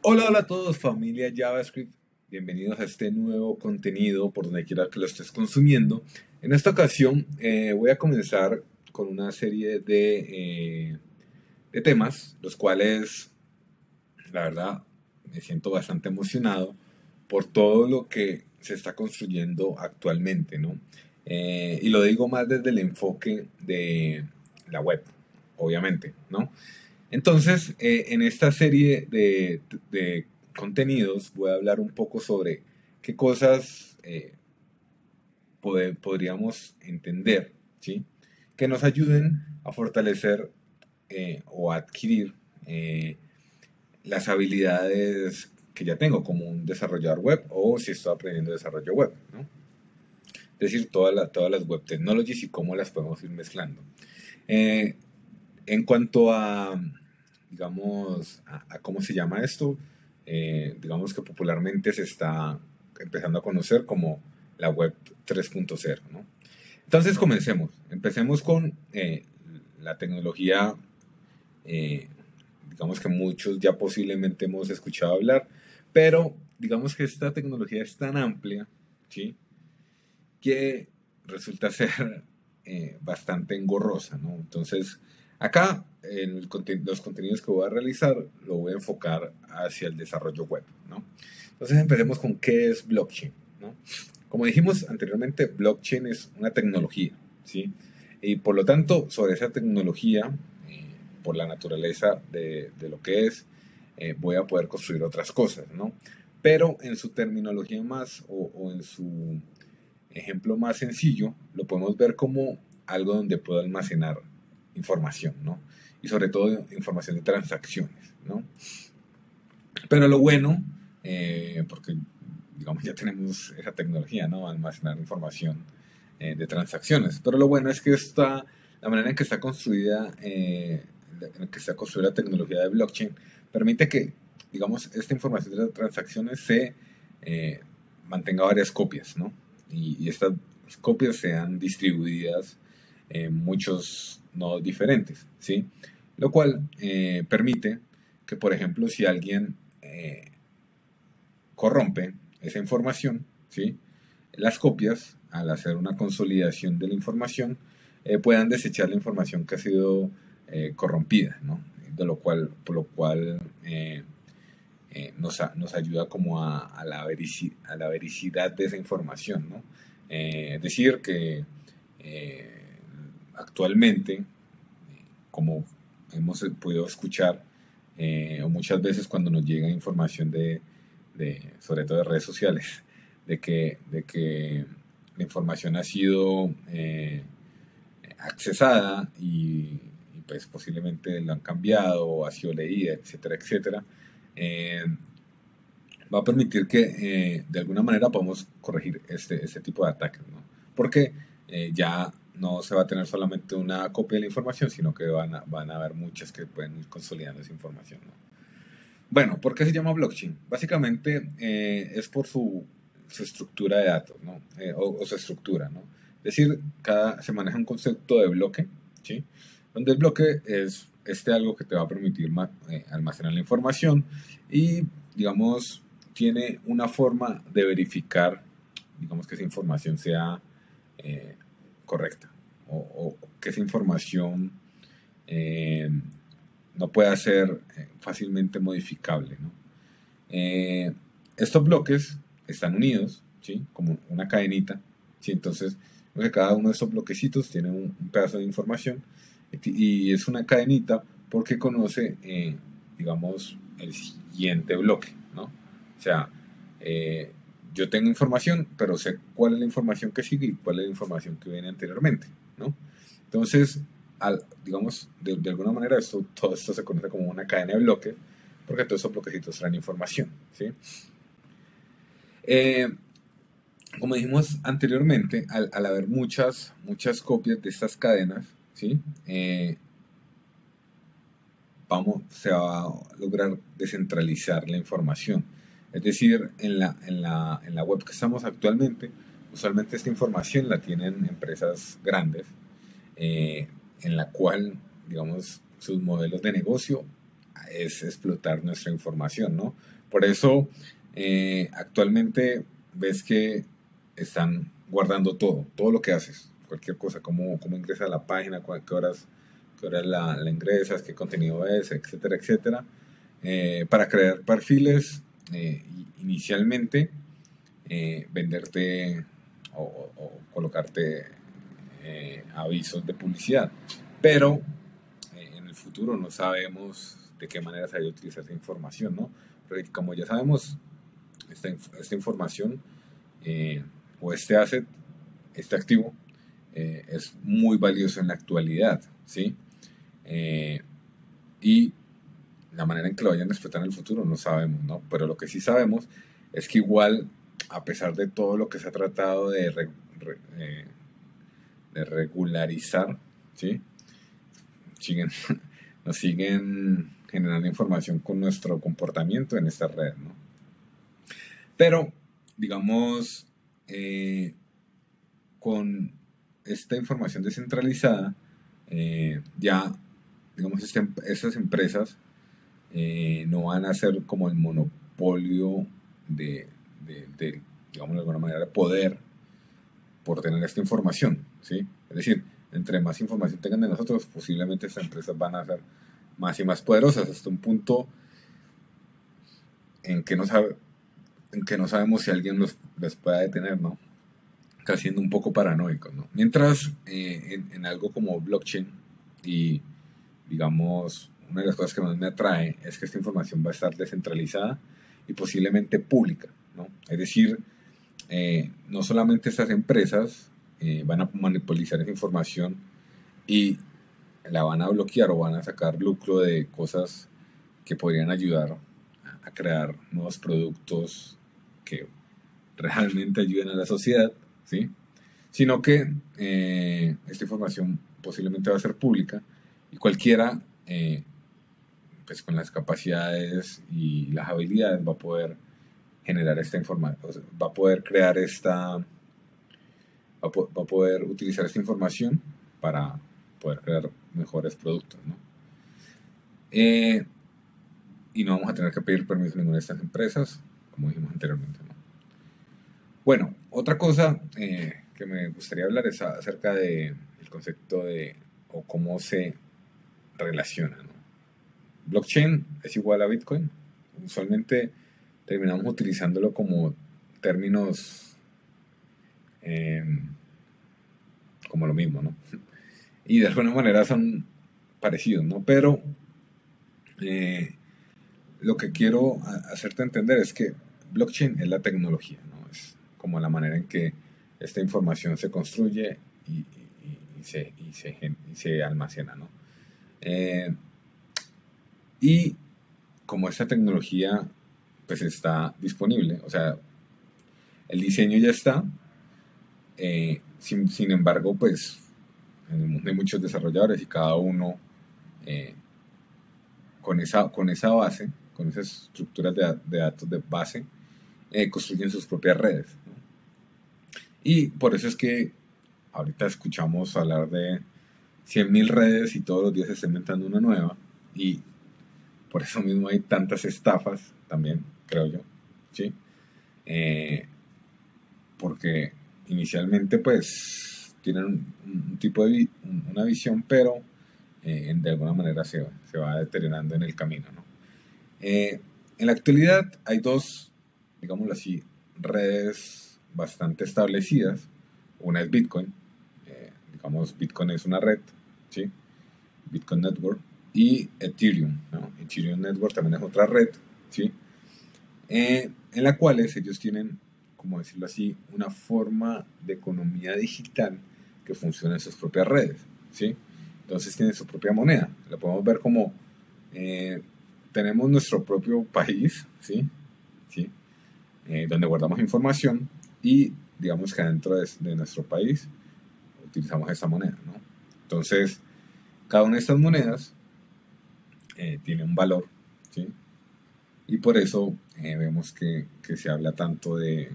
Hola, hola a todos, familia JavaScript. Bienvenidos a este nuevo contenido por donde quiera que lo estés consumiendo. En esta ocasión eh, voy a comenzar con una serie de, eh, de temas, los cuales, la verdad, me siento bastante emocionado por todo lo que se está construyendo actualmente, ¿no? Eh, y lo digo más desde el enfoque de la web, obviamente, ¿no? Entonces, eh, en esta serie de, de, contenidos voy a hablar un poco sobre qué cosas eh, podríamos entender, ¿sí? Que nos ayuden a fortalecer eh, o adquirir las habilidades que ya tengo como un desarrollador web o si estoy aprendiendo desarrollo web, ¿no? Es decir, todas, todas las web technologies y cómo las podemos ir mezclando. en cuanto a digamos, a, cómo se llama esto, eh, digamos que popularmente se está empezando a conocer como la web 3.0, ¿no? Entonces comencemos, empecemos con eh, la tecnología, eh, digamos que muchos ya posiblemente hemos escuchado hablar, pero digamos que esta tecnología es tan amplia, ¿sí? Que resulta ser bastante engorrosa, ¿no? Entonces, Acá, en los contenidos que voy a realizar, lo voy a enfocar hacia el desarrollo web, ¿no? Entonces empecemos con qué es blockchain. Como dijimos anteriormente, blockchain es una tecnología, ¿sí? Y por lo tanto, sobre esa tecnología, eh, por la naturaleza de, lo que es, eh, voy a poder construir otras cosas, ¿no? Pero en su terminología más o en su ejemplo más sencillo, lo podemos ver como algo donde puedo almacenar información, ¿no? Y sobre todo información de transacciones, ¿no? Pero lo bueno, eh, porque digamos ya tenemos esa tecnología, ¿no? Almacenar información eh, de transacciones. Pero lo bueno es que esta, la manera en que está construida, eh, en que está construida la tecnología de blockchain, permite que, digamos, esta información de transacciones se mantenga varias copias, ¿no? Y, y estas copias sean distribuidas en muchos no diferentes, ¿sí? Lo cual eh, permite que, por ejemplo, si alguien eh, corrompe esa información, ¿sí? Las copias, al hacer una consolidación de la información, eh, puedan desechar la información que ha sido corrompida, ¿no? De lo cual, por lo cual nos, ayuda como a, la a, la vericidad de esa información, ¿no? es decir, que actualmente, como hemos podido escuchar, eh, o muchas veces cuando nos llega información de, sobre todo de redes sociales, de que, de que la información ha sido eh, accesada y, pues posiblemente la han cambiado ha sido leída, etcétera, etcétera, eh, va a permitir que de alguna manera podamos corregir este, este tipo de ataques, ¿no? Porque ya no se va a tener solamente una copia de la información, sino que van a, van a haber muchas que pueden ir consolidando esa información. Bueno, ¿por qué se llama blockchain? Básicamente eh, es por su, estructura de datos, ¿no? Eh, o, su estructura, ¿no? Es decir, cada, se maneja un concepto de bloque, ¿sí? Donde el bloque es este algo que te va a permitir eh, almacenar la información y, digamos, tiene una forma de verificar, digamos, que esa información sea correcta o, que esa información eh, no pueda ser eh, fácilmente modificable. Eh, estos bloques están unidos, ¿sí? como una cadenita, ¿sí? entonces cada uno de estos bloquecitos tiene un, pedazo de información y es una cadenita porque conoce, digamos, el siguiente bloque. ¿no? O sea, yo tengo información, pero sé cuál es la información que sigue y cuál es la información que viene anteriormente, ¿no? Entonces, al, digamos, de, alguna manera esto, todo esto se conoce como una cadena de bloques, porque todos esos bloquecitos traen información, ¿sí? Eh, como dijimos anteriormente, al, haber muchas, muchas copias de estas cadenas, ¿sí? Eh, vamos, se va a lograr descentralizar la información es decir, en la, en la, en la web que estamos actualmente, usualmente esta información la tienen empresas grandes, eh, en la cual, digamos, sus modelos de negocio es explotar nuestra información, ¿no? Por eso, eh, actualmente ves que están guardando todo, todo lo que haces, cualquier cosa, cómo, cómo ingresas a la página, qué horas, qué horas la, ingresas, qué contenido es, etcétera, etcétera, eh, para crear perfiles eh, inicialmente, venderte o, colocarte avisos de publicidad. Pero en el futuro no sabemos de qué manera se va a utilizar esa información, ¿no? Porque como ya sabemos, esta, esta información eh, o este asset, este activo, eh, es muy valioso en la actualidad, ¿sí? Eh, y la manera en que lo vayan a explotar en el futuro no sabemos, ¿no? Pero lo que sí sabemos es que igual, a pesar de todo lo que se ha tratado de, de regularizar, ¿sí? Siguen, nos siguen generando información con nuestro comportamiento en esta red, ¿no? Pero, digamos, eh, con esta información descentralizada, eh, ya, digamos, este, estas empresas eh, no van a ser como el monopolio de, de, digamos, de alguna manera, poder por tener esta información, ¿sí? Es decir, entre más información tengan de nosotros, posiblemente estas empresas van a ser más y más poderosas hasta un punto en que no, sabe, en que no sabemos si alguien los, les pueda detener, ¿no? Casi siendo un poco paranoico, ¿no? Mientras eh, en, algo como blockchain y, digamos, una de las cosas que más me atrae es que esta información va a estar descentralizada y posiblemente pública, ¿no? Es decir, eh, no solamente estas empresas eh, van a manipular esa información y la van a bloquear o van a sacar lucro de cosas que podrían ayudar a crear nuevos productos que realmente ayuden a la sociedad, ¿sí? Sino que eh, esta información posiblemente va a ser pública y cualquiera, eh, pues con las capacidades y las habilidades va a poder generar esta información, va a poder crear esta, va a poder utilizar esta información para poder crear mejores productos, ¿no? Eh, y no vamos a tener que pedir permiso a ninguna de estas empresas, como dijimos anteriormente, ¿no? Bueno, otra cosa eh, que me gustaría hablar es acerca del concepto de o cómo se relaciona, ¿no? Blockchain es igual a Bitcoin. Usualmente terminamos utilizándolo como términos eh, como lo mismo, ¿no? y de alguna manera son parecidos, ¿no? Pero eh, lo que quiero hacerte entender es que blockchain es la tecnología, ¿no? Es como la manera en que esta información se construye y, se, se, almacena, ¿no? Eh, y como esta tecnología pues está disponible, o sea, el diseño ya está, eh, sin, sin embargo, pues en el mundo hay muchos desarrolladores y cada uno eh, con, esa, con esa base, con esas estructuras de, datos de base, eh, construyen sus propias redes. Y por eso es que ahorita escuchamos hablar de 100.000 redes y todos los días se está inventando una nueva. Y por eso mismo hay tantas estafas también, creo yo. ¿sí? Eh, porque inicialmente pues tienen un, tipo de una visión, pero eh, de alguna manera se, se, va deteriorando en el camino. ¿no? Eh, en la actualidad hay dos, digámoslo así, redes bastante establecidas. Una es Bitcoin, digamos Bitcoin es una red, ¿sí? Bitcoin Network, y Ethereum. Ethereum Network también es otra red, ¿sí? en la cual ellos tienen, como decirlo así, una forma de economía digital que funciona en sus propias redes, ¿sí? Entonces tiene su propia moneda. Lo podemos ver como eh, tenemos nuestro propio país, ¿sí? ¿Sí? Eh, donde guardamos información y digamos que dentro de, nuestro país utilizamos esa moneda. Entonces, cada una de estas monedas eh, tiene un valor, ¿sí? Y por eso vemos que, se habla tanto de,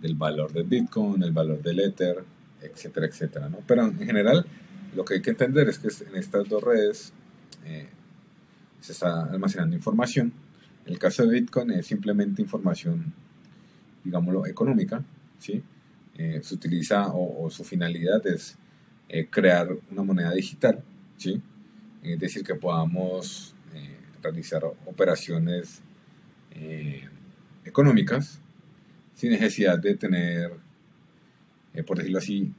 del valor del Bitcoin, el valor del Ether, etcétera, etcétera, ¿no? Pero en general, lo que hay que entender es que en estas dos redes eh, se está almacenando información. En el caso de Bitcoin es simplemente información, digámoslo, económica, ¿sí? Eh, se utiliza o, su finalidad es eh, crear una moneda digital, ¿sí? Es decir, que podamos eh, realizar operaciones económicas sin necesidad de tener, por decirlo así,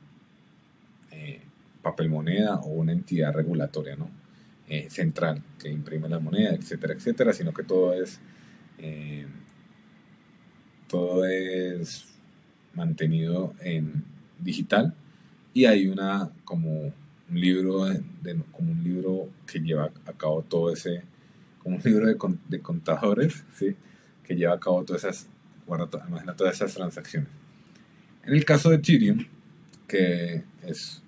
papel moneda o una entidad regulatoria, ¿no? Eh, central que imprime la moneda, etcétera, etcétera, sino que todo es eh, todo es mantenido en digital y hay una como un libro de, como un libro que lleva a cabo todo ese como un libro de, de contadores ¿sí? que lleva a cabo todas esas guarda, todas esas transacciones en el caso de Ethereum que es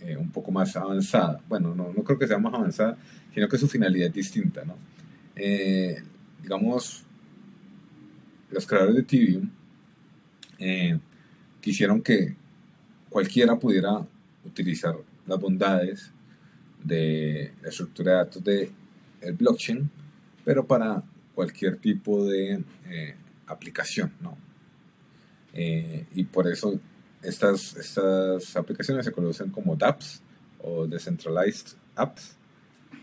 eh, un poco más avanzada. Bueno, no, no, creo que sea más avanzada, sino que su finalidad es distinta, ¿no? Eh, digamos, los creadores de Ethereum eh, quisieron que cualquiera pudiera utilizar las bondades de la estructura de datos de el blockchain, pero para cualquier tipo de aplicación, ¿no? y por eso estas, estas aplicaciones se conocen como dApps o Decentralized Apps,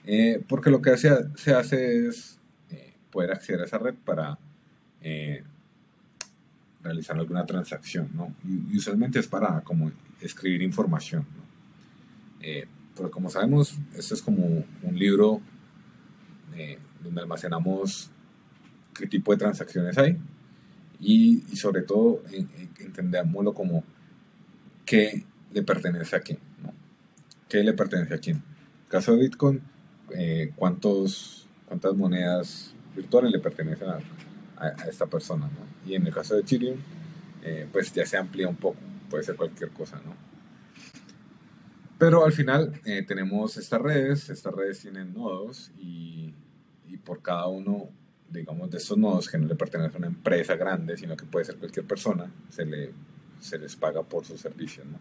eh, porque lo que se, hace es eh, poder acceder a esa red para eh, realizar alguna transacción, ¿no? Y usualmente es para como escribir información, ¿no? Pero como sabemos, esto es como un libro donde almacenamos qué tipo de transacciones hay y, y sobre todo entendámoslo como qué le pertenece a quién, ¿no? ¿Qué le pertenece a quién? En el caso de Bitcoin, eh, ¿cuántos, ¿cuántas monedas virtuales le pertenecen a, esta persona, ¿no? Y en el caso de Ethereum, eh, pues ya se amplía un poco, puede ser cualquier cosa, ¿no? Pero al final eh, tenemos estas redes, estas redes tienen nodos y, por cada uno, digamos, de estos nodos que no le pertenece a una empresa grande, sino que puede ser cualquier persona, se le se les paga por su servicio. ¿no?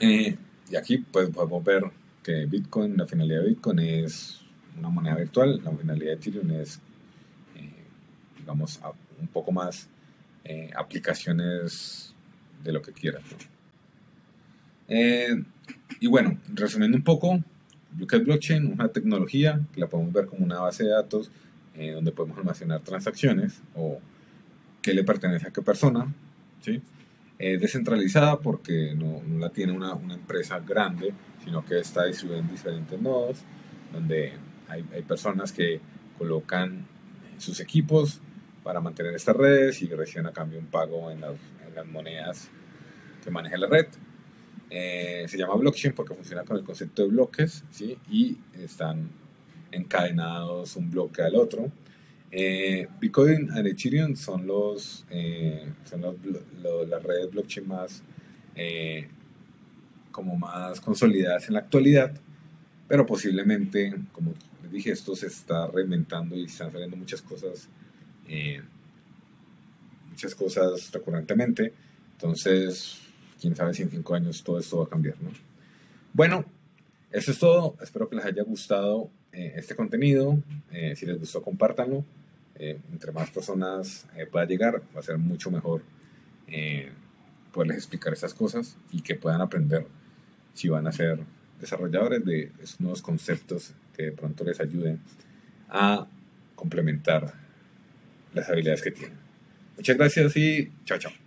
Eh, y aquí pues podemos ver que Bitcoin, la finalidad de Bitcoin es una moneda virtual, la finalidad de Ethereum es, eh, digamos, un poco más aplicaciones de lo que quieras. Y bueno, resumiendo un poco, lo que es blockchain, una tecnología que la podemos ver como una base de datos donde podemos almacenar transacciones o qué le pertenece a qué persona, ¿sí? Es descentralizada porque no, la tiene una, empresa grande, sino que está distribuida en diferentes nodos, donde hay, personas que colocan sus equipos para mantener estas redes y reciben a cambio un pago en las, monedas que maneja la red. Eh, se llama blockchain porque funciona con el concepto de bloques ¿sí? y están encadenados un bloque al otro. Eh, Bitcoin y Ethereum son los eh, son las redes blockchain más eh, como más consolidadas en la actualidad, pero posiblemente, como les dije, esto se está reinventando y están saliendo muchas cosas, muchas cosas recurrentemente. Entonces, quién sabe si en cinco años todo esto va a cambiar, ¿no? Bueno, eso es todo. Espero que les haya gustado este contenido. si les gustó, compártanlo. Eh, entre más personas eh, pueda llegar, va a ser mucho mejor eh, poderles explicar esas cosas y que puedan aprender si van a ser desarrolladores de esos nuevos conceptos que de pronto les ayuden a complementar las habilidades que tienen. Muchas gracias y chao, chao.